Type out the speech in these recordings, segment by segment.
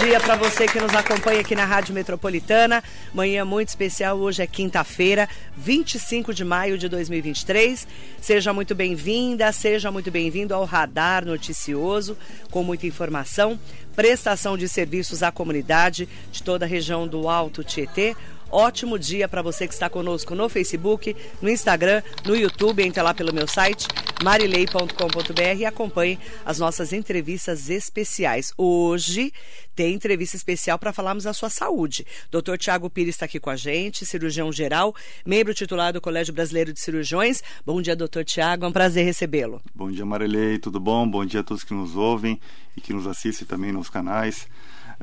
dia para você que nos acompanha aqui na Rádio Metropolitana. Manhã muito especial, hoje é quinta-feira, 25 de maio de 2023. Seja muito bem-vinda, seja muito bem-vindo ao Radar Noticioso, com muita informação, prestação de serviços à comunidade de toda a região do Alto Tietê Ótimo dia para você que está conosco no Facebook, no Instagram, no YouTube. Entre lá pelo meu site, marilei.com.br e acompanhe as nossas entrevistas especiais. Hoje tem entrevista especial para falarmos da sua saúde. Dr. Tiago Pires está aqui com a gente, cirurgião geral, membro titular do Colégio Brasileiro de Cirurgiões. Bom dia, doutor Tiago, é um prazer recebê-lo. Bom dia, Marilei, tudo bom? Bom dia a todos que nos ouvem e que nos assistem também nos canais.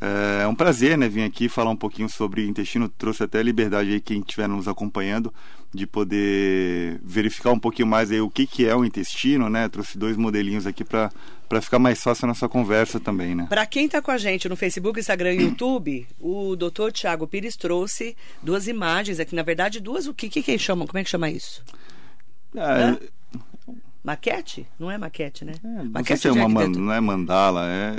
É um prazer, né, vir aqui falar um pouquinho sobre intestino. Trouxe até a liberdade aí quem estiver nos acompanhando de poder verificar um pouquinho mais aí o que, que é o intestino, né? Trouxe dois modelinhos aqui para para ficar mais fácil a nossa conversa também, né? Para quem está com a gente no Facebook, Instagram e YouTube, o Dr. Tiago Pires trouxe duas imagens aqui, na verdade duas o que que, que chama? Como é que chama isso? Ah, Maquete? Não é maquete, né? É, não maquete sei se é uma não é mandala, é,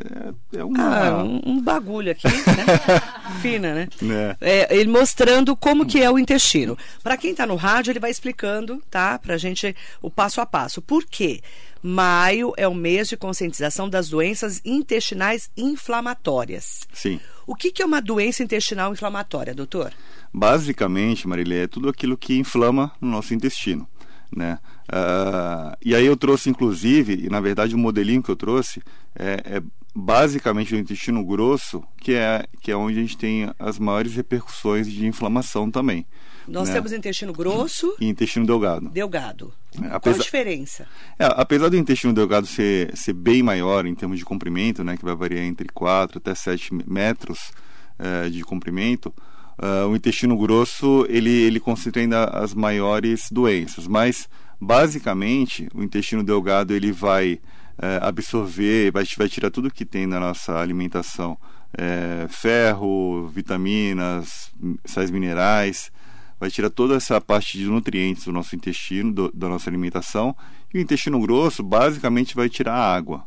é, é uma. Ah, um, um bagulho aqui, né? Fina, né? né? É, ele mostrando como que é o intestino. Para quem está no rádio, ele vai explicando, tá? Pra gente o passo a passo. Por quê? Maio é o mês de conscientização das doenças intestinais inflamatórias. Sim. O que, que é uma doença intestinal inflamatória, doutor? Basicamente, Marília, é tudo aquilo que inflama no nosso intestino. Né? Ah, e aí eu trouxe, inclusive, e na verdade o modelinho que eu trouxe é, é basicamente o intestino grosso, que é, que é onde a gente tem as maiores repercussões de inflamação também. Nós né? temos intestino grosso E intestino delgado. delgado. É, Qual a apesar- diferença? É, apesar do intestino delgado ser, ser bem maior em termos de comprimento, né, que vai variar entre 4 até 7 metros eh, de comprimento, ah, o intestino grosso ele, ele concentra ainda as maiores doenças. Mas, basicamente, o intestino delgado ele vai eh, absorver, vai, vai tirar tudo que tem na nossa alimentação. eh, ferro, vitaminas, sais minerais, vai tirar toda essa parte de nutrientes do nosso intestino, do- da nossa alimentação, e o intestino grosso basicamente vai tirar água.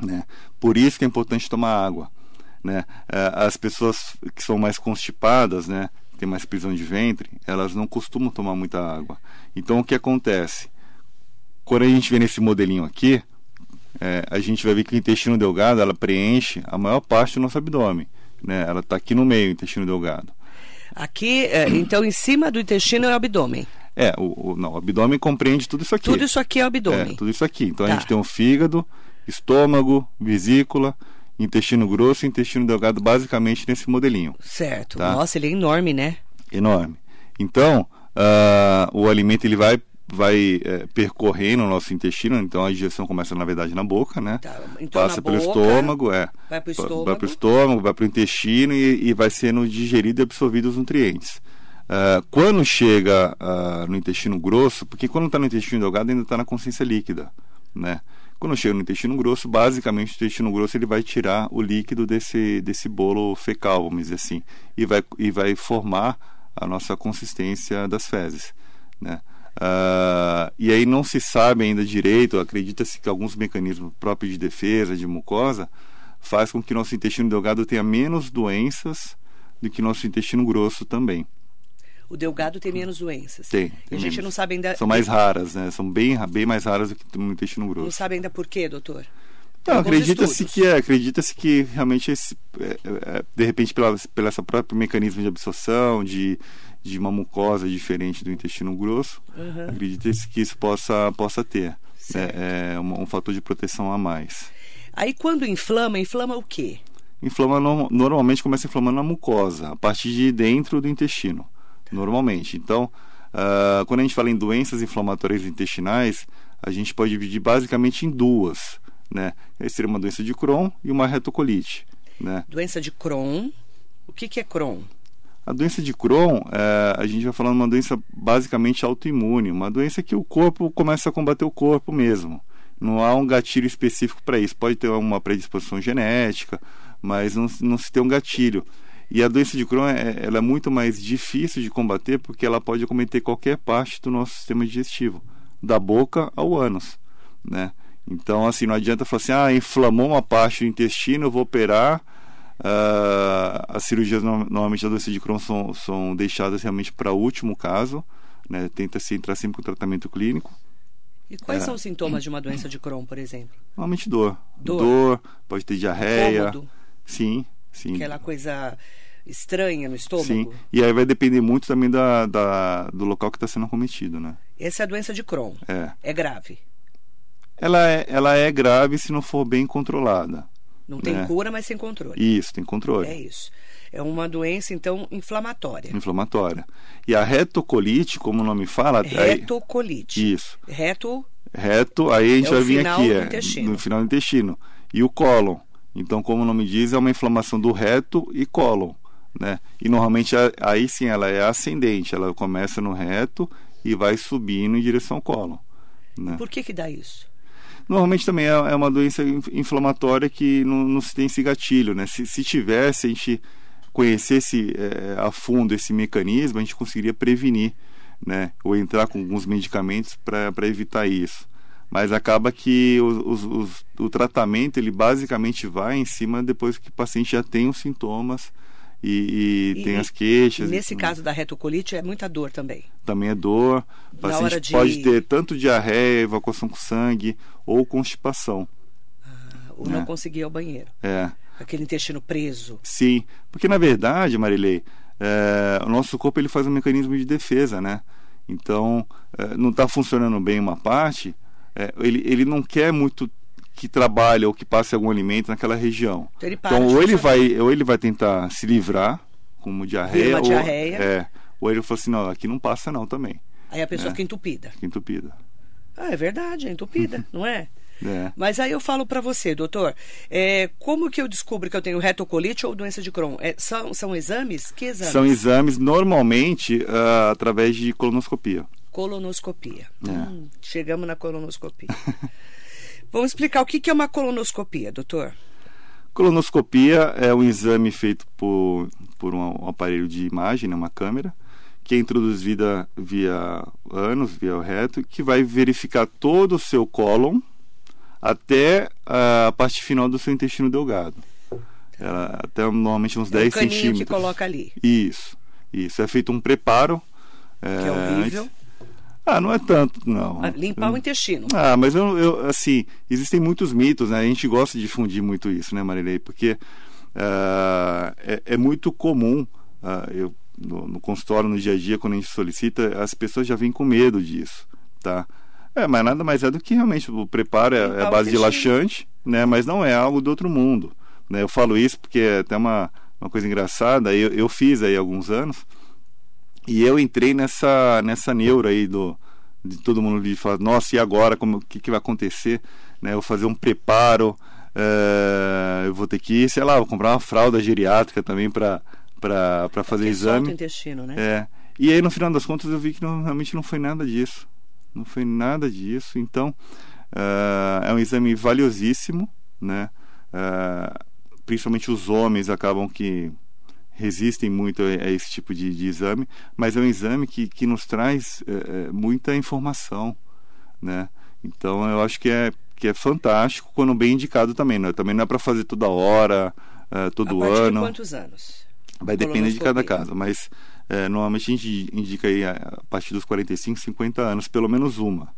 Né? Por isso que é importante tomar água. Né? Eh, As pessoas que são mais constipadas, né, têm mais prisão de ventre, elas não costumam tomar muita água. Então o que acontece? Quando a gente vê nesse modelinho aqui, eh, a gente vai ver que o intestino delgado ela preenche a maior parte do nosso abdômen. Né? Ela está aqui no meio, o intestino delgado. Aqui, é, então, em cima do intestino é o abdômen. É, o, o- não, o abdômen compreende tudo isso aqui. Tudo isso aqui é o É, abdômen. tudo isso aqui. Então Tá. a gente tem um fígado, estômago, vesícula, intestino grosso e intestino delgado, basicamente nesse modelinho. Certo. Tá. Nossa, ele é enorme, né? Enorme. Então, ah, o alimento ele vai, vai eh, percorrendo o nosso intestino, então a digestão começa, na verdade, na boca, né? Tá, então Passa pelo boca, estômago, é. vai pro Va- estômago. Vai para o estômago, vai para o intestino e, e vai sendo digerido e absorvido os nutrientes. Ah, quando chega ah, no intestino grosso, porque quando está no intestino delgado ainda está na consciência líquida, né? Quando chega no intestino grosso, basicamente o intestino grosso ele vai tirar o líquido desse, desse bolo fecal, vamos dizer assim, e vai, e vai formar a nossa consistência das fezes, né? Ah, e aí não se sabe ainda direito, acredita-se que alguns mecanismos próprios de defesa, de mucosa, faz com que nosso intestino delgado tenha menos doenças do que nosso intestino grosso também. O delgado tem menos doenças. Tem. Tem a gente menos. não sabe ainda. São mais raras, né? São bem, bem mais raras do que no intestino Não grosso. sabe ainda por quê, doutor? Não, acredita-se que é, acredita-se que realmente esse, é, é, de repente pela, pela essa própria mecanismo de absorção de, de uma mucosa diferente do intestino grosso, Uhum. acredita-se que isso possa possa ter né? É, um, um fator de proteção a mais. Aí quando inflama, inflama o quê? Inflama no- normalmente começa inflamando na mucosa, a partir de dentro do intestino, normalmente. Então, ah, quando a gente fala em doenças inflamatórias intestinais, a gente pode dividir basicamente em duas, né? Essa seria uma doença de Crohn e uma retocolite, né? Doença de Crohn. O que, que é Crohn? A doença de Crohn, eh, a gente vai falando de uma doença basicamente autoimune, uma doença que o corpo começa a combater o corpo mesmo. Não há um gatilho específico para isso. Pode ter uma predisposição genética, mas não, não se tem um gatilho. E a doença de Crohn é, ela é muito mais difícil de combater porque ela pode acometer qualquer parte do nosso sistema digestivo, da boca ao ânus, né? Então, assim, não adianta falar assim, ah, inflamou uma parte do intestino, eu vou operar. Uh, as cirurgias, normalmente, da doença de Crohn são, são deixadas realmente para o último caso, né? Tenta-se entrar sempre com tratamento clínico. E quais é. são os sintomas de uma doença de Crohn, por exemplo? Normalmente dor. Dor, dor pode ter diarreia. Cômodo. Sim, sim. Aquela coisa estranha no estômago. Sim, e aí vai depender muito também da, da do local que está sendo acometido, né? Essa é a doença de Crohn. É. É grave. Ela é, ela é grave se não for bem controlada. Não tem né? cura, mas tem controle. Isso, tem controle. É isso. É uma doença, então, inflamatória. Inflamatória. E a retocolite, como o nome fala... Retocolite. Aí, isso. Reto... Reto, aí a gente é vai vir aqui, é, no final do intestino. E o cólon. Então, como o nome diz, é uma inflamação do reto e cólon. Né? E normalmente aí sim ela é ascendente, ela começa no reto e vai subindo em direção ao cólon. Né? Por que que dá isso? Normalmente também é, é uma doença inflamatória que não, não se tem esse gatilho, né? Se, se tivesse, a gente conhecesse é, a fundo esse mecanismo, a gente conseguiria prevenir, né? Ou entrar com alguns medicamentos para evitar isso. Mas acaba que os, os, o tratamento, ele basicamente vai em cima depois que o paciente já tem os sintomas, e, e, e, tem as queixas. Nesse e, caso da retocolite é muita dor também. Também é dor. O paciente de... pode ter tanto diarreia, evacuação com sangue ou constipação. Ah, ou né? não conseguir ir ao banheiro. É. Aquele intestino preso. Sim, porque na verdade, Marilei, é, o nosso corpo ele faz um mecanismo de defesa, né? Então, é, não está funcionando bem uma parte, é, ele, ele não quer muito que trabalha ou que passe algum alimento naquela região. Então, ele então ou ele vai ou ele vai tentar se livrar como diarreia, ou, diarreia. É, ou ele fala assim, não, aqui não passa não também. Aí a pessoa é. fica entupida. Fica entupida. Ah, é verdade, é entupida, não é? É. Mas aí eu falo para você, doutor, é, como que eu descubro que eu tenho retocolite ou doença de Crohn? É, são, são exames? Que exames? São exames normalmente uh, através de colonoscopia. Colonoscopia. É. Hum, chegamos na colonoscopia. Vamos explicar o que é uma colonoscopia, doutor. Colonoscopia é um exame feito por, por um aparelho de imagem, né, uma câmera, que é introduzida via ânus, via o reto, que vai verificar todo o seu cólon até a parte final do seu intestino delgado. Ela, até normalmente uns é 10 centímetros. que coloca ali. Isso, isso. É feito um preparo. Que é, é horrível. Antes, ah, não é tanto, não. Limpar o intestino. Ah, mas eu, eu, assim, existem muitos mitos, né? A gente gosta de difundir muito isso, né, Marilei? Porque uh, é, é, muito comum, uh, eu, no, no, consultório, no dia a dia, quando a gente solicita, as pessoas já vêm com medo disso, tá? É, mas nada mais é do que realmente o preparo é, é base de laxante, né? Mas não é algo do outro mundo, né? Eu falo isso porque é até uma, uma coisa engraçada, eu, eu fiz aí alguns anos, e eu entrei nessa, nessa neura aí do, de todo mundo de falar, nossa, e agora? Como, o que, que vai acontecer? Né, eu vou fazer um preparo, é, eu vou ter que, sei lá, vou comprar uma fralda geriátrica também para fazer é exame. o intestino, né? É. E aí, no final das contas, eu vi que não, realmente não foi nada disso. Não foi nada disso. Então, uh, é um exame valiosíssimo, né? Uh, principalmente os homens acabam que resistem muito a, esse tipo de, de, exame, mas é um exame que, que nos traz é, é, muita informação, né? Então eu acho que é que é fantástico quando bem indicado também, né? Também não é para fazer toda hora, uh, todo a ano. De quantos anos? Vai depender de cada caso, mas é, normalmente a gente indica aí a partir dos 45, 50 anos, pelo menos uma,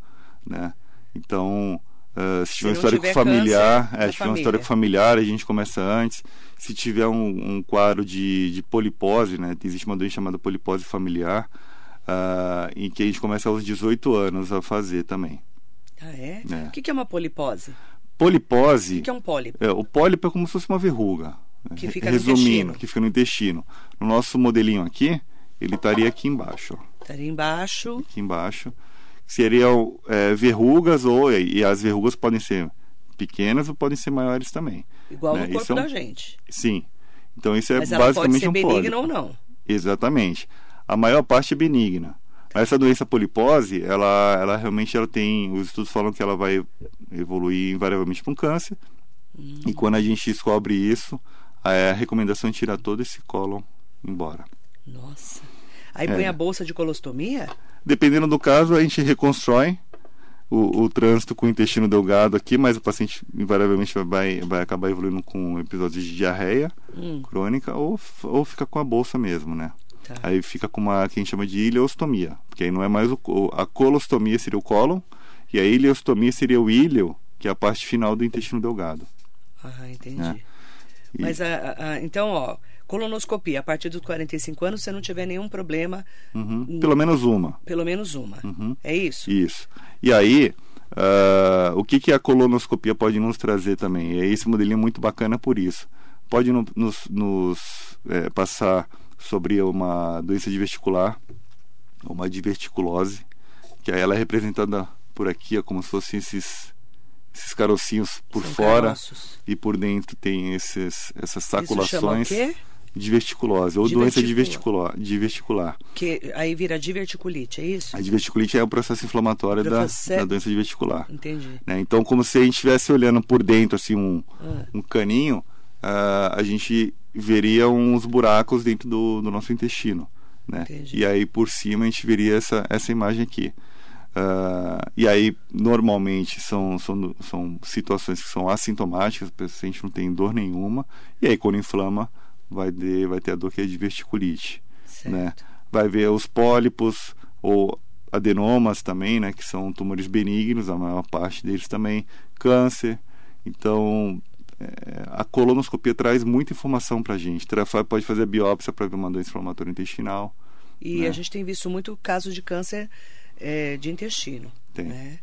né? Então Uh, se, tiver um histórico familiar, é, se tiver um histórico familiar, a gente começa antes. Se tiver um, um quadro de, de polipose, né, existe uma doença chamada polipose familiar, uh, em que a gente começa aos 18 anos a fazer também. Ah, é? é. O que é uma polipose? Polipose. O que é um pólipo? É, o pólipo é como se fosse uma verruga. Que fica Resumindo, no intestino. que fica no intestino. No nosso modelinho aqui, ele estaria aqui embaixo. Estaria embaixo. Aqui embaixo seriam é, verrugas ou e as verrugas podem ser pequenas ou podem ser maiores também. Igual né? no corpo é um, da gente. Sim. Então isso é Mas basicamente ela pode ser um benigna ou não. Exatamente. A maior parte é benigna. Mas essa doença polipose, ela, ela realmente ela tem, os estudos falam que ela vai evoluir invariavelmente para um câncer. Hum. E quando a gente descobre isso, a recomendação é tirar todo esse cólon embora. Nossa. Aí põe É. a bolsa de colostomia? Dependendo do caso, a gente reconstrói o, o trânsito com o intestino delgado aqui, mas o paciente invariavelmente vai, vai acabar evoluindo com episódios de diarreia Hum, crônica ou, ou fica com a bolsa mesmo, né? tá. Aí fica com uma que a gente chama de ileostomia, porque aí não é mais o, a colostomia seria o cólon e a ileostomia seria o íleo, que é a parte final do intestino delgado. Ah, entendi. É. E- Mas, a- a- então, ó, colonoscopia, a partir dos 45 anos, se não tiver nenhum problema, Uhum, Pelo menos uma. pelo menos uma. Uhum. É isso? Isso. E aí, ah, o que, que a colonoscopia pode nos trazer também? E esse modelinho é muito bacana por isso. Pode no- nos, nos, eh, passar sobre uma doença diverticular, uma diverticulose, que aí ela é representada por aqui, ó, como se fossem esses, esses carocinhos por São fora caroços. e por dentro tem esses, essas Isso chama o saculações. quê? Diverticulose, ou doença Diverticular. diverticular. Que aí vira diverticulite, é isso? A diverticulite é o processo inflamatório da, da doença diverticular. Entendi. né? Então, como se a gente estivesse olhando por dentro, assim, um, Ah. um caninho, ah, a gente veria uns buracos dentro do, do nosso intestino. Né? Entendi. E aí, por cima, a gente veria essa, essa imagem aqui. Ah, e aí, normalmente, são, são, são situações que são assintomáticas, o paciente não tem dor nenhuma. E aí, quando inflama, vai ter, vai ter a dor que é de diverticulite Certo. né? Vai ver os pólipos ou adenomas também, né? Que são tumores benignos, a maior parte deles também, câncer. Então, é, a colonoscopia traz muita informação para a gente. Pode fazer a biópsia para ver uma doença inflamatória intestinal. E né? a gente tem visto muito casos de câncer eh, de intestino. Tem. Né?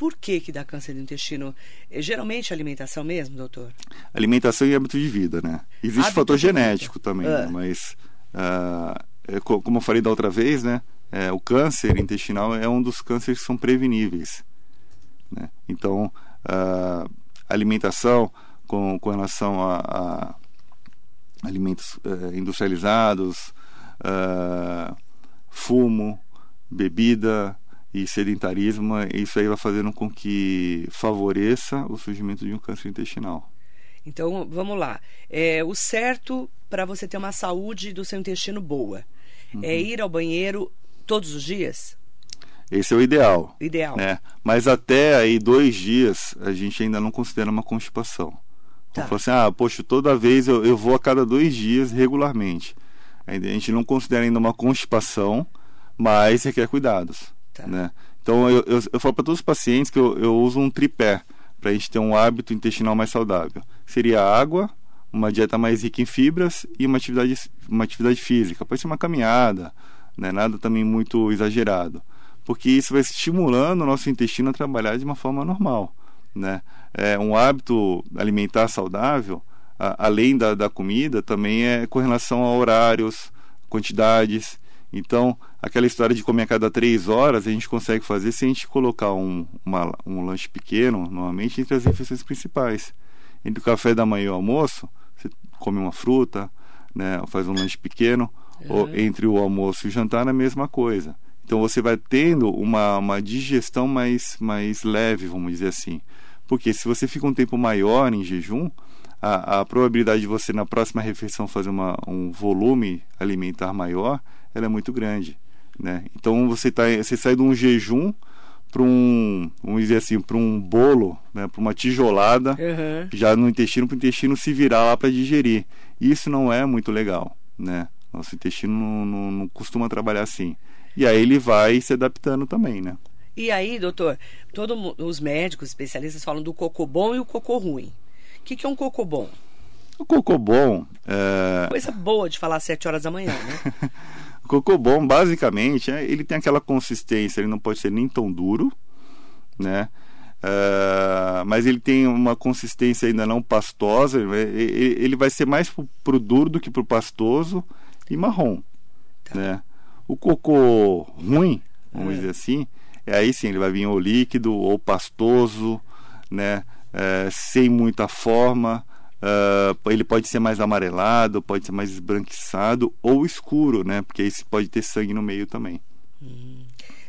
Por que que dá câncer do intestino? É, geralmente a alimentação mesmo, doutor? Alimentação e hábito de vida, né? Existe Hábito fator de vida. genético também, Ah. né? mas ah, é co- como eu falei da outra vez, né? É, o câncer intestinal é um dos cânceres que são preveníveis, né? Então, a alimentação com, com relação a, a alimentos eh, industrializados, ah, fumo, bebida e sedentarismo, isso aí vai fazendo com que favoreça o surgimento de um câncer intestinal. Então, vamos lá. É, o certo para você ter uma saúde do seu intestino boa é Uhum. ir ao banheiro todos os dias? Esse é o ideal. Ideal. Né? Mas até aí dois dias a gente ainda não considera uma constipação. Tá. Então, fala assim, ah, poxa, toda vez eu, eu vou a cada dois dias regularmente. A gente não considera ainda uma constipação, mas requer cuidados. Tá. Né? Então eu, eu, eu falo para todos os pacientes que eu, eu uso um tripé para a gente ter um hábito intestinal mais saudável. Seria água, uma dieta mais rica em fibras e uma atividade, uma atividade física. Pode ser uma caminhada, né? nada também muito exagerado. Porque isso vai estimulando o nosso intestino a trabalhar de uma forma normal. Né? É, um hábito alimentar saudável, a- além da, da comida, também é com relação a horários, quantidades. Então, aquela história de comer a cada três horas, a gente consegue fazer se a gente colocar um, uma- um lanche pequeno, normalmente, entre as refeições principais. Entre o café da manhã e o almoço, você come uma fruta, né, faz um lanche pequeno, ou Uhum. entre o almoço e o jantar, é a mesma coisa. Então, você vai tendo uma, uma digestão mais, mais leve, vamos dizer assim. Porque se você fica um tempo maior em jejum, a, a probabilidade de você na próxima refeição fazer uma, um volume alimentar maior, ela é muito grande, né? Então você tá, você sai de um jejum para um, vamos dizer assim, para um bolo, né? Para uma tijolada, Uhum. já no intestino, para o intestino se virar lá para digerir. Isso não é muito legal, né? Nosso intestino não, não, não costuma trabalhar assim. E aí ele vai se adaptando também, né? E aí, doutor, todos os médicos, especialistas falam do cocô bom e o cocô ruim. O que, que é um cocô bom? O cocô bom, é, Coisa boa de falar às 7 horas da manhã, né? Cocô bom, basicamente, é- ele tem aquela consistência, ele não pode ser nem tão duro, né? Ah, mas ele tem uma consistência ainda não pastosa, ele vai- ele ele vai ser mais pro, pro duro do que pro pastoso e marrom, Tá. né? O cocô ruim, vamos É. dizer assim, é aí sim, ele vai vir ou líquido ou pastoso, né? É, sem muita forma, ah, ele pode ser mais amarelado, pode ser mais esbranquiçado ou escuro, né? Porque aí pode ter sangue no meio também.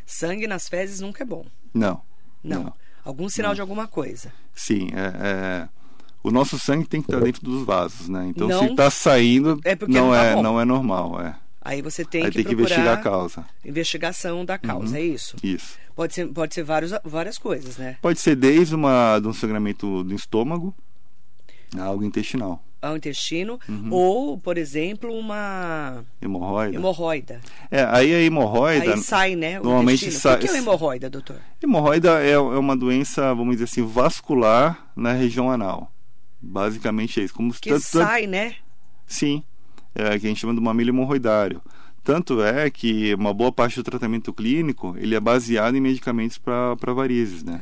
Sangue nas fezes nunca é bom. Não. Não. Não. Algum sinal de alguma coisa. Sim, é, é, o nosso sangue tem que estar dentro dos vasos, né? Então Não- se está saindo, É porque não não tá é bom. não é normal, é. Aí você tem Aí que tem que investigar a causa. investigação da causa, é isso? Isso. Pode ser, pode ser vários, várias coisas, né? Pode ser desde uma, de um sangramento do estômago algo intestinal. Ao intestino, Uhum. ou, por exemplo, uma Hemorroida. hemorroida. É, aí a hemorroida. Aí sai, né? O normalmente intestino. sai- O que é uma hemorroida, doutor? Hemorroida é, é uma doença, vamos dizer assim, vascular na região anal. Basicamente é isso. Como Que tanto- sai, né? Sim, é, que a gente chama do mamilo hemorroidário. Tanto é que uma boa parte do tratamento clínico ele é baseado em medicamentos para varizes, né?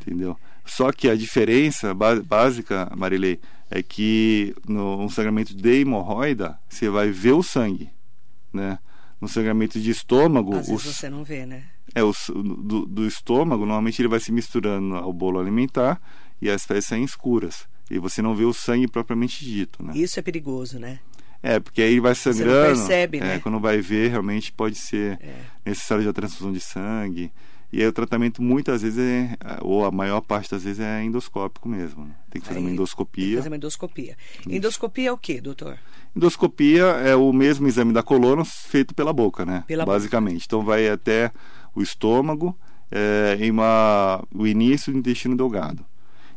Entendeu? Só que a diferença básica, Marilei, é que no sangramento de hemorroida você vai ver o sangue, né? No sangramento de estômago, Às vezes os- você não vê, né? é, o, do, do estômago, normalmente ele vai se misturando ao bolo alimentar e as fezes saem escuras. E você não vê o sangue propriamente dito, né? Isso é perigoso, né? É, porque aí vai não sangrando. percebe, é, né? Quando vai ver, realmente pode ser É. necessário de uma transfusão de sangue. E aí o tratamento muitas vezes é, ou a maior parte das vezes é endoscópico mesmo. né? Tem que fazer Aí uma Tem que endoscopia. fazer uma endoscopia. Endoscopia é o quê, doutor? Endoscopia é o mesmo exame da coluna feito pela boca, né? Pela Basicamente. Então vai até o estômago, é, em uma, o início do intestino delgado.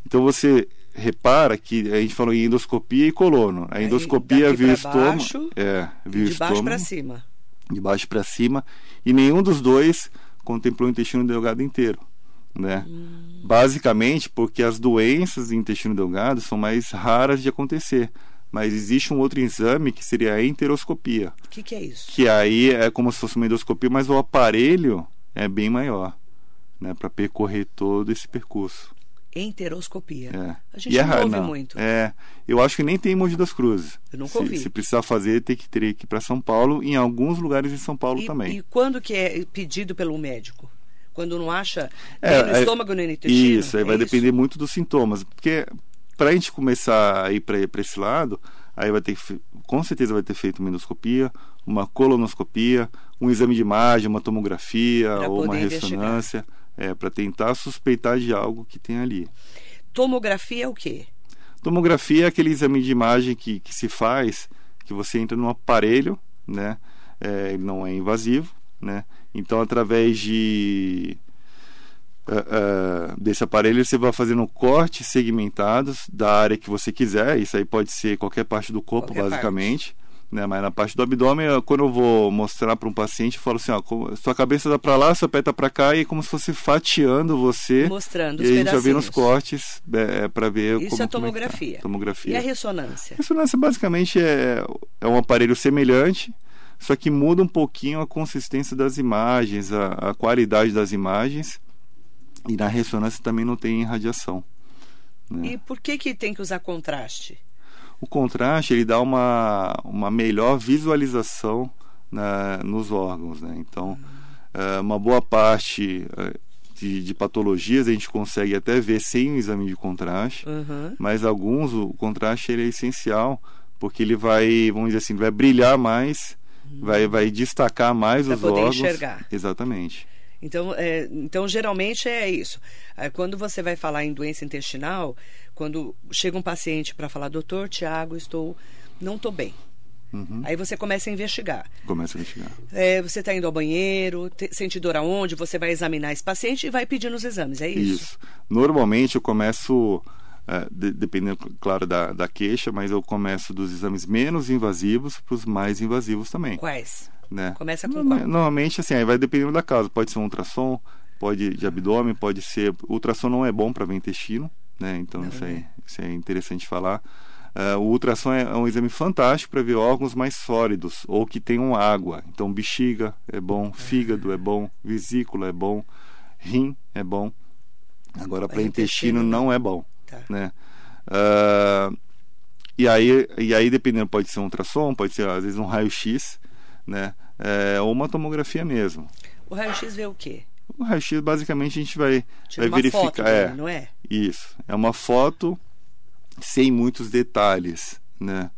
Então você repara que a gente falou em endoscopia e colono. A endoscopia via estômago. baixo, é, via De baixo estômago para cima. de baixo para cima, e nenhum dos dois contemplou o intestino delgado inteiro. Né? Hum. Basicamente porque as doenças do intestino delgado são mais raras de acontecer. Mas existe um outro exame que seria a enteroscopia, O que, que é isso? que aí é como se fosse uma endoscopia, mas o aparelho é bem maior, né, para percorrer todo esse percurso. Enteroscopia. É. A gente E é não raro, ouve muito. É, eu acho que nem tem em Mogi das Cruzes. Eu nunca se, ouvi. se precisar fazer, tem que ter que ir para São Paulo, em alguns lugares em São Paulo E, também. e quando que é pedido pelo médico? Quando não acha É, no é- estômago nem no intestino? Isso, aí É vai isso? depender muito dos sintomas. Porque para a gente começar a ir para esse lado, aí vai ter com certeza vai ter feito uma endoscopia, uma colonoscopia, um exame de imagem, uma tomografia Pra ou uma poder investigar. É, para tentar suspeitar de algo que tem ali. Tomografia é o quê? Tomografia é aquele exame de imagem que, que se faz, que você entra num aparelho, né? É, ele não é invasivo, né? Então, através de eh, eh, desse aparelho, você vai fazendo cortes segmentados da área que você quiser. Isso aí pode ser qualquer parte do corpo, Qualquer basicamente. Né? Mas na parte do abdômen, quando eu vou mostrar para um paciente, eu falo assim: ó, sua cabeça dá para lá, sua pé tá para cá, e é como se fosse fatiando você. Mostrando E os a gente ver nos cortes é, para ver Isso como é como que tá. tomografia. Tomografia. E a ressonância? Ressonância basicamente é, é um aparelho semelhante, só que muda um pouquinho a consistência das imagens, a, a qualidade das imagens. E na ressonância também não tem radiação. né? E por que que tem que usar contraste? O contraste ele dá uma, uma melhor visualização na, nos órgãos. Né? Então, é, uma boa parte é, de, de patologias a gente consegue até ver sem o exame de contraste. Uhum. mas alguns o contraste ele é essencial porque ele vai vamos dizer assim vai brilhar mais vai vai destacar mais Pra os poder órgãos enxergar. exatamente Então, é, então, geralmente é isso. Quando você vai falar em doença intestinal, quando chega um paciente para falar, doutor Tiago, estou, não estou bem. Uhum. Aí você começa a investigar. começa a investigar É, você está indo ao banheiro, te- sente dor aonde, você vai examinar esse paciente e vai pedindo os exames, é isso? isso normalmente eu começo é, de- dependendo claro da, da queixa mas eu começo dos exames menos invasivos para os mais invasivos também Quais? né? Começa com Norma- qual? Normalmente, assim, aí vai dependendo da causa. Pode ser um ultrassom, pode de abdômen, pode ser. O ultrassom não é bom para ver intestino, né? Então Não, isso, né? isso é interessante falar. Ah, o ultrassom é, é um exame fantástico para ver órgãos mais sólidos ou que tenham água. Então, bexiga é bom, fígado é bom, vesícula é bom, rim é bom. Agora, para intestino intestino não é bom Tá. né? Ah, e aí, e aí dependendo pode ser um ultrassom, pode ser às vezes um raio-x, né? É, ou uma tomografia mesmo. O raio-x vê o quê? O raio-x basicamente a gente vai, Tira vai foto verificar, dele, é não é? isso. É uma foto sem muitos detalhes, né?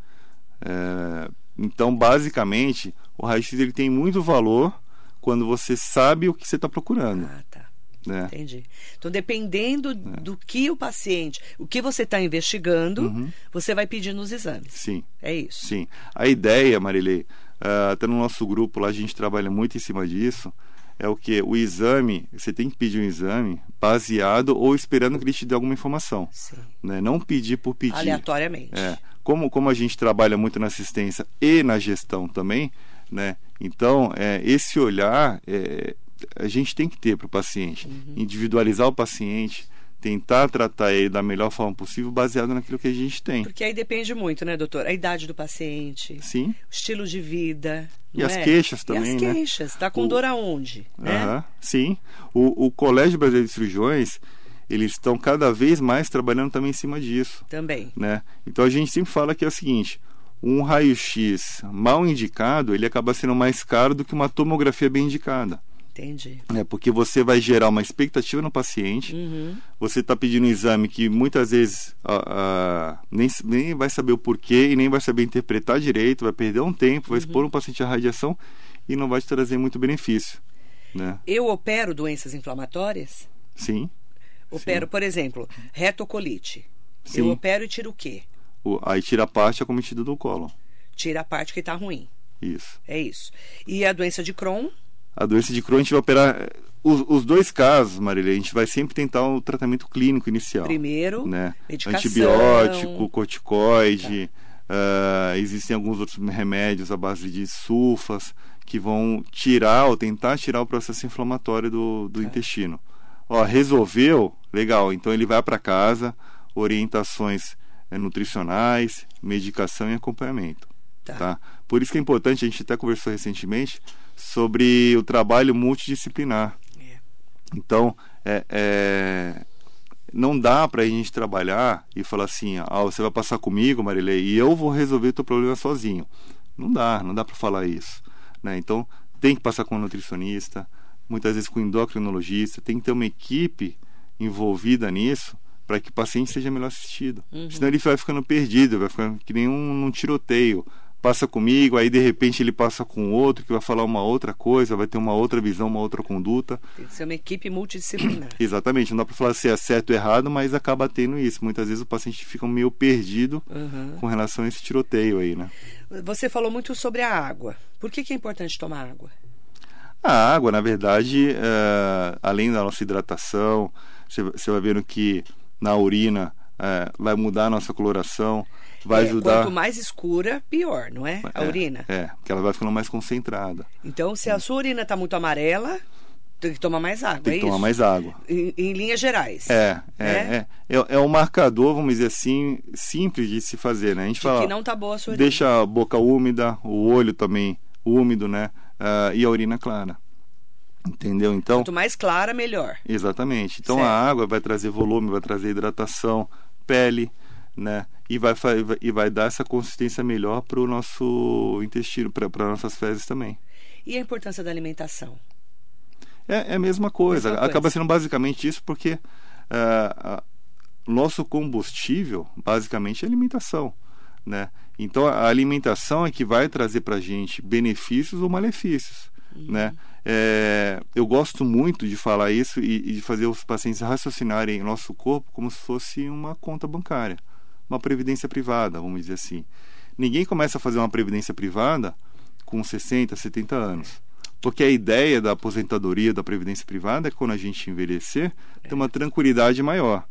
É, então basicamente o raio-x ele tem muito valor quando você sabe o que você está procurando. Ah, tá. Né? Entendi. Então, dependendo é. do que o paciente, o que você está investigando, uhum. você vai pedir nos exames. Sim. É isso. Sim. A ideia, Marilei, uh, até no nosso grupo lá a gente trabalha muito em cima disso, é o que? O exame, você tem que pedir um exame baseado ou esperando que ele te dê alguma informação. Sim. Né? Não pedir por pedir. Aleatoriamente. É. Como, como a gente trabalha muito na assistência e na gestão também, né? Então, é, esse olhar é, a gente tem que ter para o paciente, uhum. individualizar o paciente, tentar tratar ele da melhor forma possível, baseado naquilo que a gente tem. Porque aí depende muito, né, doutor? A idade do paciente, Sim. o estilo de vida. E as é? queixas também, e as queixas. Está com o... dor aonde? Né? Uhum. Sim. O, o Colégio Brasileiro de Cirurgiões, eles estão cada vez mais trabalhando também em cima disso. Também. Né? Então a gente sempre fala que é o seguinte: um raio-x mal indicado, ele acaba sendo mais caro do que uma tomografia bem indicada. Entendi. É, porque você vai gerar uma expectativa no paciente, uhum. você está pedindo um exame que muitas vezes nem, nem vai saber o porquê e nem vai saber interpretar direito, vai perder um tempo, vai uhum. expor um paciente à radiação e não vai te trazer muito benefício. Né? Eu opero doenças inflamatórias? Sim. Opero, sim. por exemplo, retocolite. Sim. Eu opero e tiro o quê? O, aí tira a parte acometida do colo. Tira a parte que está ruim. Isso. É isso. E a doença de Crohn? A doença de Crohn, a gente vai operar. Eh, os, os dois casos, Marília, a gente vai sempre tentar o tratamento clínico inicial. Primeiro, né? medicação. Antibiótico, corticoide. Tá. Uh, existem alguns outros remédios à base de sulfas que vão tirar ou tentar tirar o processo inflamatório do, do tá. intestino. Ó, resolveu, legal. Então ele vai para casa, orientações é, nutricionais, medicação e acompanhamento. Tá. tá. Por isso que é importante, a gente até conversou recentemente, sobre o trabalho multidisciplinar. É. Então, é, é, não dá para a gente trabalhar e falar assim, ah, você vai passar comigo, Marilei, e eu vou resolver o teu problema sozinho. Não dá, não dá para falar isso. Né? Então, tem que passar com um nutricionista, muitas vezes com um endocrinologista, tem que ter uma equipe envolvida nisso para que o paciente seja melhor assistido. Uhum. Senão ele vai ficando perdido, vai ficando que nem um, um tiroteio passa comigo, aí de repente ele passa com outro que vai falar uma outra coisa, vai ter uma outra visão, uma outra conduta. Tem que ser uma equipe multidisciplinar. Exatamente, não dá para falar se é certo ou errado, mas acaba tendo isso. Muitas vezes o paciente fica meio perdido uhum. com relação a esse tiroteio aí, né? Você falou muito sobre a água. Por que, que é importante tomar água? A água, na verdade, é, além da nossa hidratação, você vai vendo que na urina é, vai mudar a nossa coloração vai é, ajudar. Quanto mais escura, pior, não é? A é, urina. É, porque ela vai ficando mais concentrada. Então, se a sua urina está muito amarela, tem que tomar mais água, Tem que é tomar isso? mais água. Em, em linhas gerais. É, é, é. É, é um marcador, vamos dizer assim, simples de se fazer, né? A gente de fala. que não está boa a sua urina. Deixa a boca úmida, o olho também úmido, né? Uh, e a urina clara. Entendeu? Então. Quanto mais clara, melhor. Exatamente. Então certo. a água vai trazer volume, vai trazer hidratação, pele, né? E vai, e vai dar essa consistência melhor para o nosso intestino, para nossas fezes também. E a importância da alimentação? É, é a mesma coisa. Mesma Acaba coisa. sendo basicamente isso porque uh, nosso combustível, basicamente, é alimentação. Né? Então, a alimentação é que vai trazer para a gente benefícios ou malefícios. Uhum. Né? É, eu gosto muito de falar isso e, e de fazer os pacientes raciocinarem o nosso corpo como se fosse uma conta bancária uma previdência privada, vamos dizer assim. Ninguém começa a fazer uma previdência privada com 60, 70 anos. Porque a ideia da aposentadoria da previdência privada é que quando a gente envelhecer, ter uma tranquilidade maior.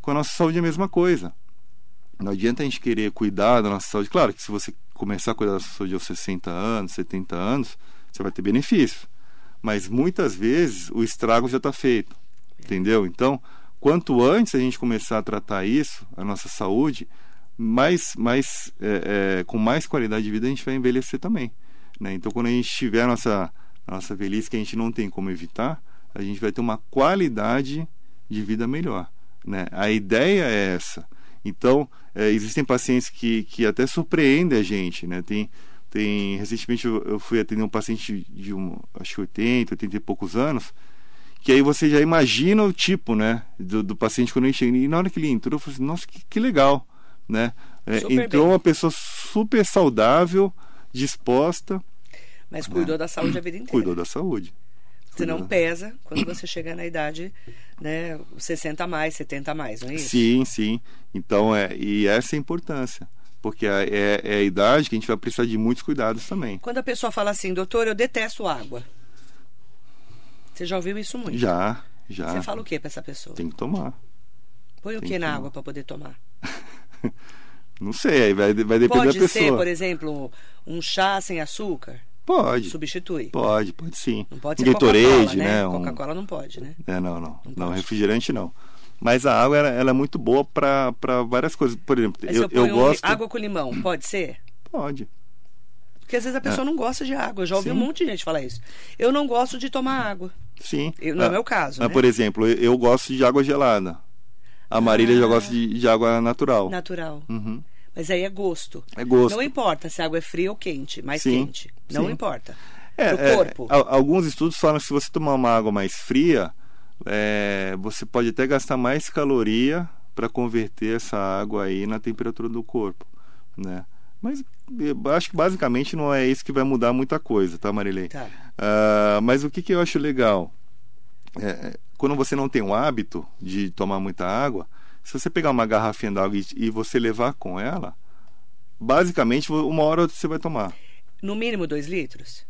Com a nossa saúde é a mesma coisa. Não adianta a gente querer cuidar da nossa saúde. Claro que se você começar a cuidar da sua saúde aos 60 anos, 70 anos, você vai ter benefício. Mas muitas vezes o estrago já está feito. Entendeu? Então, quanto antes a gente começar a tratar isso, a nossa saúde, mais, mais, é, é, com mais qualidade de vida a gente vai envelhecer também. Né? Então, quando a gente tiver a nossa, a nossa velhice, que a gente não tem como evitar, a gente vai ter uma qualidade de vida melhor. Né? A ideia é essa. Então, é, existem pacientes que, que até surpreendem a gente. Né? Tem, tem, recentemente eu, eu fui atender um paciente de um, acho que 80, 80 e poucos anos, que aí você já imagina o tipo, né, do, do paciente quando ele chega. E na hora que ele entrou, eu falei assim, nossa, que, que legal, né? É, entrou bem. uma pessoa super saudável, disposta. Mas cuidou né? da saúde a vida inteira. Cuidou da saúde. Você não pesa quando você chegar na idade, né, 60 a mais, 70 a mais, não é isso? Sim, sim. Então, é, e essa é a importância. Porque é, é, é a idade que a gente vai precisar de muitos cuidados também. Quando a pessoa fala assim, doutor, eu detesto água. Você já ouviu isso muito? Já, já. Você fala o que para essa pessoa? Tem que tomar. Põe o Tem que que na tomar. água para poder tomar? Não sei, aí vai, vai depender Pode da pessoa. ser, por exemplo, um chá sem açúcar? Pode, Substitui. pode, pode sim. Não pode um ser Gatorade, Coca-Cola, né? né? Um- Coca-Cola não pode, né? É, não, não. Não Não, pode. refrigerante não. Mas a água, ela, ela é muito boa para várias coisas. Por exemplo, se eu, eu eu gosto... água com limão, pode ser? Pode. Porque às vezes a pessoa não gosta de água. Eu já ouvi Sim. um monte de gente falar isso. Eu não gosto de tomar água. Sim. Eu- não é meu caso, ah, né? Por exemplo, eu, eu gosto de água gelada. A Marília já Ah. gosta de, de água natural. Natural. Uhum. Mas aí é gosto. É gosto. Não importa se a água é fria ou quente, mais Sim, quente. Não sim. importa. É, Pro é, corpo. a- alguns estudos falam que se você tomar uma água mais fria, é, você pode até gastar mais caloria para converter essa água aí na temperatura do corpo, né? Mas eu acho que basicamente não é isso que vai mudar muita coisa, tá, Marilei? Tá. Ah, mas o que, que eu acho legal? É, quando você não tem o hábito de tomar muita água, se você pegar uma garrafinha d'água e, e você levar com ela, basicamente uma hora você vai tomar. No mínimo dois litros?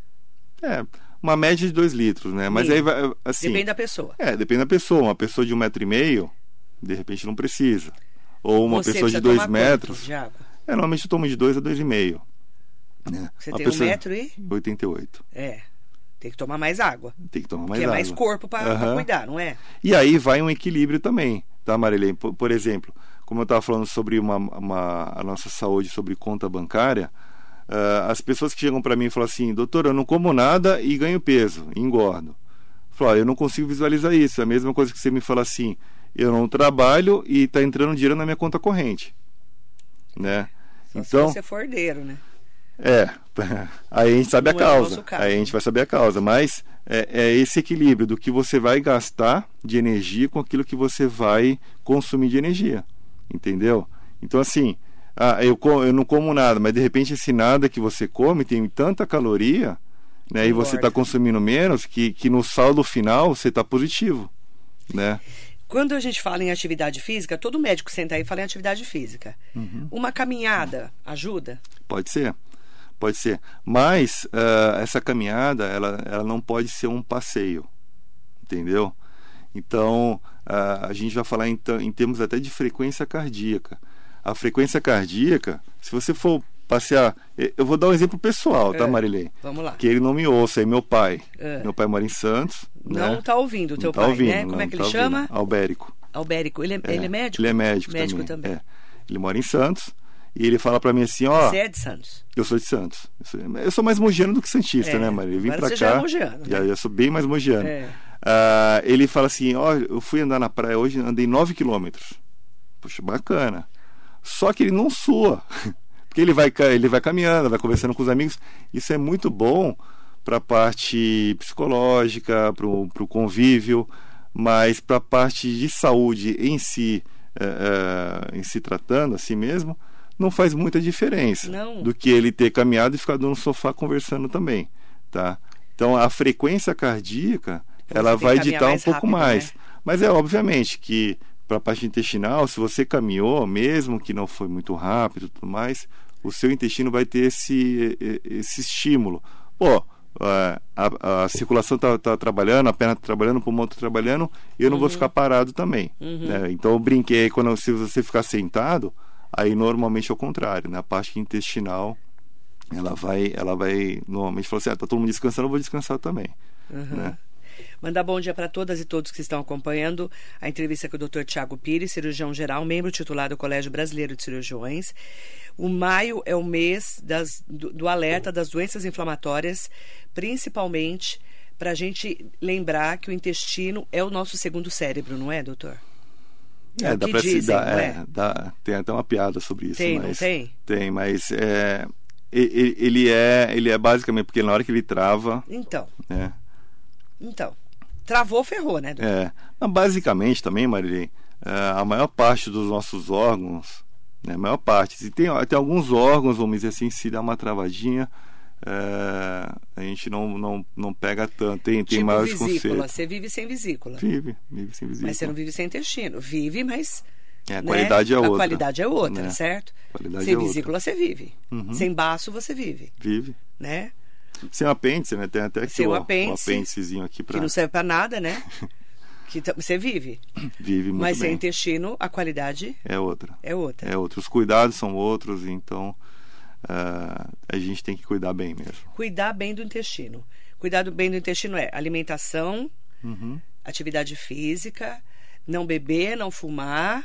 É, uma média de 2 litros, né? Mas Mínimo. aí vai, assim... Depende da pessoa. É, depende da pessoa. Uma pessoa de um metro e meio, de repente não precisa. Ou uma Você pessoa de precisa 2 tomar quanto metros. De água? É, normalmente eu tomo de 2 a 2,5. Né? Você tem um pessoa- metro e. 88. É. Tem que tomar mais água. Tem que tomar mais porque é água. mais corpo para Aham. cuidar, não é? E aí vai um equilíbrio também, tá, Marilene? Por, por exemplo, como eu estava falando sobre uma, uma- a nossa saúde, sobre conta bancária, ah, as pessoas que chegam para mim e falam assim, doutor, eu não como nada e ganho peso, e engordo. Falo, "Ó, eu não consigo visualizar isso. É a mesma coisa que você me fala assim, eu não trabalho e está entrando dinheiro na minha conta corrente. Né? Então, se você for herdeiro, né? é, aí a gente sabe Não a é causa. caso. aí a gente vai saber a causa. Mas é, é esse equilíbrio do que você vai gastar de energia com aquilo que você vai consumir de energia. Entendeu? Então, assim, ah, eu, eu não como nada, mas de repente esse nada que você come tem tanta caloria, né? E você está consumindo menos, que, que no saldo final você está positivo. Né? Quando a gente fala em atividade física, todo médico senta aí e fala em atividade física. Uhum. Uma caminhada ajuda? Pode ser, pode ser. Mas ah, essa caminhada, ela, ela não pode ser um passeio, entendeu? Então, ah, a gente vai falar em, em termos até de frequência cardíaca. A frequência cardíaca, se você for passear... Eu vou dar um exemplo pessoal, tá, É. Marilei? Vamos lá. Que ele não me ouça, é meu pai. É. Meu pai mora em Santos. Não né? tá ouvindo o teu tá pai, ouvindo, né? Como é que tá ele chama? ouvindo. Albérico. Albérico. Ele é, ele é médico? Ele é médico, Médico também. também. É. Ele mora em Santos. E ele fala pra mim assim, ó... Você é de Santos. Eu sou de Santos. Eu sou, eu sou mais mogiano do que santista, É, né, Maria? Eu vim você cá. já é mogiano, Já, né? já sou bem mais mogiano. É. Ah, ele fala assim: ó, eu fui andar na praia hoje, andei 9 quilômetros. Puxa, bacana. Só que ele não sua. Porque ele vai, ele vai caminhando, vai conversando com os amigos. Isso é muito bom para a parte psicológica, para o convívio, mas para a parte de saúde em si, eh, eh, em se tratando assim mesmo, não faz muita diferença Não. do que ele ter caminhado e ficado no sofá conversando também, tá? Então a frequência cardíaca Você ela vai ditar um mais pouco rápido, mais. né? Mas é obviamente que para a parte intestinal, se você caminhou, mesmo que não foi muito rápido e tudo mais, o seu intestino vai ter esse, esse estímulo. Pô, a, a- a circulação está tá trabalhando, a perna está trabalhando, o pulmão está trabalhando, e eu não Uhum. vou ficar parado também. né? Então eu brinquei, quando se você ficar sentado, aí normalmente é o contrário, né? a parte intestinal ela vai, ela vai normalmente falar assim, ah, tá todo mundo descansando, eu vou descansar também. Né? Mandar bom dia para todas e todos que estão acompanhando a entrevista com o Dr. Tiago Pires, cirurgião geral, membro titular do Colégio Brasileiro de Cirurgiões. O maio é o mês das- do, do alerta das doenças inflamatórias, principalmente para a gente lembrar que o intestino é o nosso segundo cérebro, não é, doutor? É, o dá pra se dar, é, é? dá- tem até uma piada sobre isso. Tem, não mas, tem? Tem, mas é, ele é, ele é basicamente porque na hora que ele trava, Então, né? Então. Travou, ferrou, né, doutor? É, basicamente também, Marilene, é, a maior parte dos nossos órgãos, né, a maior parte, se tem, tem alguns órgãos, vamos dizer assim, se dá uma travadinha, é, a gente não, não, não pega tanto. Tem, tem tipo maiores vesícula, conceitos. você vive sem vesícula. Vive, vive sem vesícula. Mas você não vive sem intestino. Vive, mas. É, a né, qualidade é outra. A qualidade é outra, né? certo? Qualidade sem é outra. vesícula você vive. Uhum. Sem baço você vive, Vive. né? Sem apêndice, né? Tem até aqui Sem o, apêndice, o apêndicezinho aqui Que para não serve pra nada, né? que você vive. vive muito mas sem bem. intestino, a qualidade É outra. é outra. É outra. Os cuidados são outros, então ah, a gente tem que cuidar bem mesmo. Cuidar bem do intestino. Cuidar do- bem do intestino é alimentação, Uhum. atividade física, não beber, não fumar.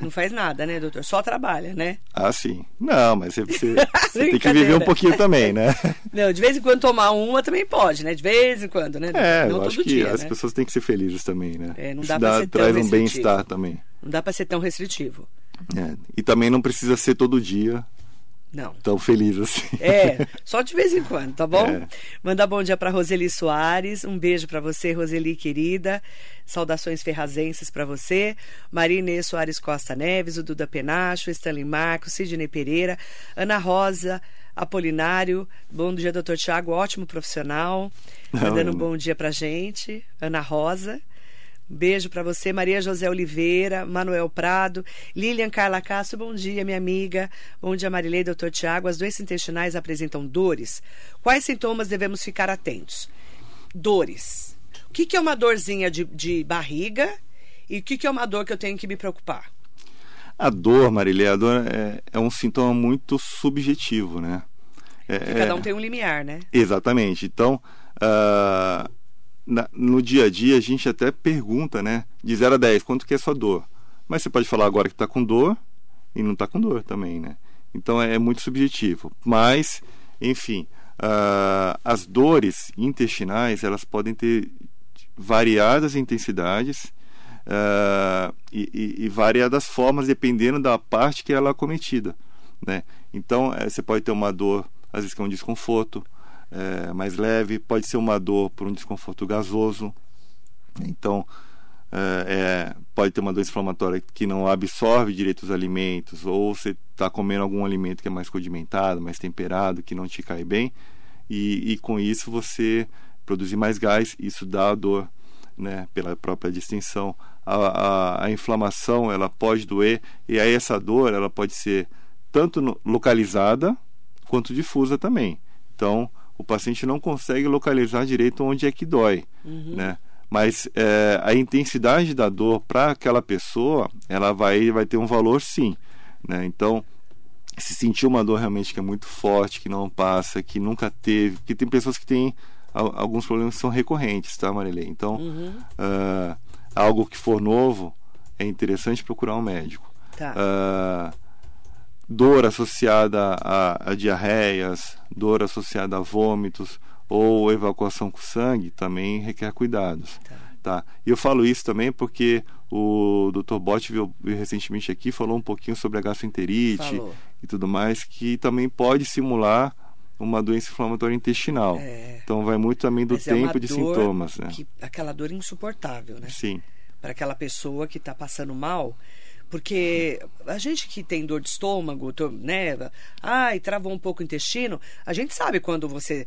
Não faz nada, né, doutor? Só trabalha, né? Ah, sim. Não, mas você, você- você tem que viver um pouquinho também, né? Não, de vez em quando tomar uma também pode, né? De vez em quando, né? É, não eu acho que dia, as né? pessoas têm que ser felizes também, né? É, não Isso dá pra ser tão traz um bem-estar também. Não dá pra ser tão restritivo. É. E também não precisa ser todo dia Não. tão feliz assim. É, só de vez em quando, tá bom? É. Mandar bom dia para Roseli Soares. Um beijo para você, Roseli querida. Saudações ferrazenses para você. Maria Inês Soares Costa Neves, o Duda Penacho, Stanley Marcos, Sidney Pereira, Ana Rosa Apolinário. Bom dia, doutor Tiago, ótimo profissional. Não, Mandando um bom dia pra gente. Ana Rosa. Beijo para você, Maria José Oliveira, Manuel Prado, Lilian Carla Castro, bom dia, minha amiga. Bom dia, Marilei, doutor Tiago. As doenças intestinais apresentam dores. Quais sintomas devemos ficar atentos? Dores. O que, que é uma dorzinha de, de barriga e o que, que é uma dor que eu tenho que me preocupar? A dor, Marilê, a dor é, é um sintoma muito subjetivo, né? É, cada um tem um limiar, né? Exatamente. Então, ah, na- no dia a dia, a gente até pergunta, né? De 0 a 10, quanto que é sua dor? Mas você pode falar agora que está com dor e não está com dor também, né? Então, é, muito subjetivo. Mas, enfim, ah, as dores intestinais, elas podem ter variadas intensidades ah, e, e- e variadas formas, dependendo da parte que ela é cometida. Né? Então, eh, você pode ter uma dor, às vezes que é um desconforto eh, mais leve, pode ser uma dor por um desconforto gasoso. Então, eh, é, pode ter uma dor inflamatória que não absorve direito os alimentos, ou você está comendo algum alimento que é mais condimentado, mais temperado, que não te cai bem, e, e com isso você produzir mais gás, isso dá a dor né, pela própria distensão. A, a, a inflamação ela pode doer, e aí essa dor ela pode ser tanto localizada quanto difusa também. Então, o paciente não consegue localizar direito onde é que dói, né? Mas é, a intensidade da dor para aquela pessoa, ela vai, vai ter um valor sim, né? Então, se sentir uma dor realmente que é muito forte, que não passa, que nunca teve, porque tem pessoas que têm al- alguns problemas que são recorrentes, tá, Marilei? Então, ah, algo que for novo, é interessante procurar um médico. Tá. Ah, dor associada a, a diarreias, dor associada a vômitos ou evacuação com sangue também requer cuidados. Tá. Tá? E eu falo isso também porque o Dr. Bott veio, veio recentemente aqui falou um pouquinho sobre a gastroenterite Falou. e tudo mais, que também pode simular uma doença inflamatória intestinal. É. Então vai muito também do Mas é tempo de dor sintomas, né? que- aquela dor insuportável, né? Sim. para aquela pessoa que está passando mal. Porque a gente que tem dor de estômago, né? Ai, travou um pouco o intestino, a gente sabe quando você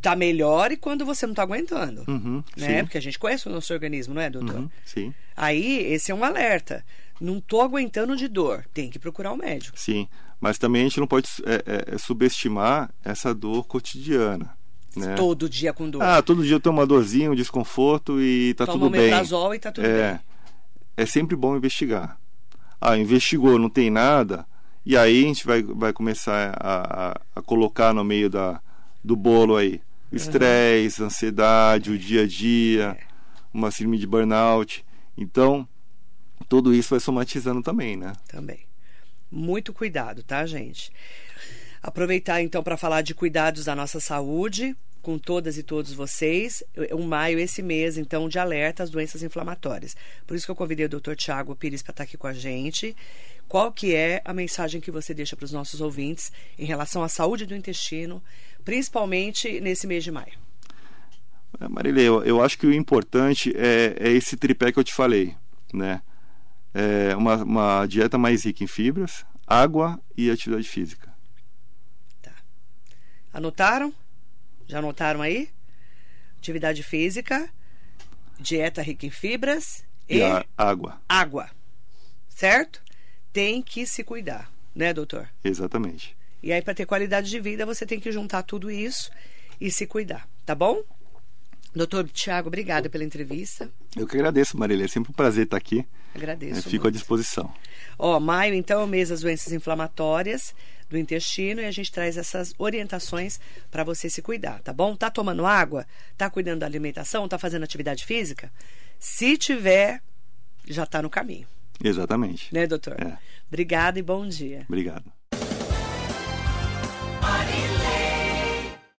tá melhor e quando você não tá aguentando. Uhum, né? sim. Porque a gente conhece o nosso organismo, não é, doutor? Uhum, sim. Aí, esse é um alerta. Não tô aguentando de dor. Tem que procurar o médico. Sim, mas também a gente não pode é, é, é, subestimar essa dor cotidiana. Né? Todo dia com dor. Ah, todo dia eu tenho uma dorzinha, um desconforto e tá Toma tudo um bem. meprazol e tá tudo é, bem. é sempre bom investigar. Ah, investigou, não tem nada, e aí a gente vai, vai começar a, a, a colocar no meio da, do bolo aí estresse, ansiedade, o dia a dia, uma síndrome de burnout. Então, tudo isso vai somatizando também, né? Também. Muito cuidado, tá, gente? Aproveitar então para falar de cuidados da nossa saúde com todas e todos vocês. O maio, esse mês, então, de alerta às doenças inflamatórias. Por isso que eu convidei o Dr. Tiago Pires para estar aqui com a gente. Qual que é a mensagem que você deixa para os nossos ouvintes em relação à saúde do intestino, principalmente nesse mês de maio? É, Marilê, eu, eu acho que o importante é, é esse tripé que eu te falei, né? É uma, uma dieta mais rica em fibras, água e atividade física. Anotaram? Já anotaram aí? Atividade física, dieta rica em fibras e, E água. água. Certo? Tem que se cuidar, né, doutor? Exatamente. E aí, para ter qualidade de vida, você tem que juntar tudo isso e se cuidar, tá bom? Doutor Tiago, obrigada pela entrevista. Eu que agradeço, Marília. É sempre um prazer estar aqui. Agradeço. Eu fico à muito. disposição. Ó, maio, então, é o mês das doenças inflamatórias do intestino e a gente traz essas orientações para você se cuidar, tá bom? Tá tomando água? Tá cuidando da alimentação? Tá fazendo atividade física? Se tiver, já tá no caminho, Exatamente. né, doutor? É. Obrigada e bom dia. Obrigado.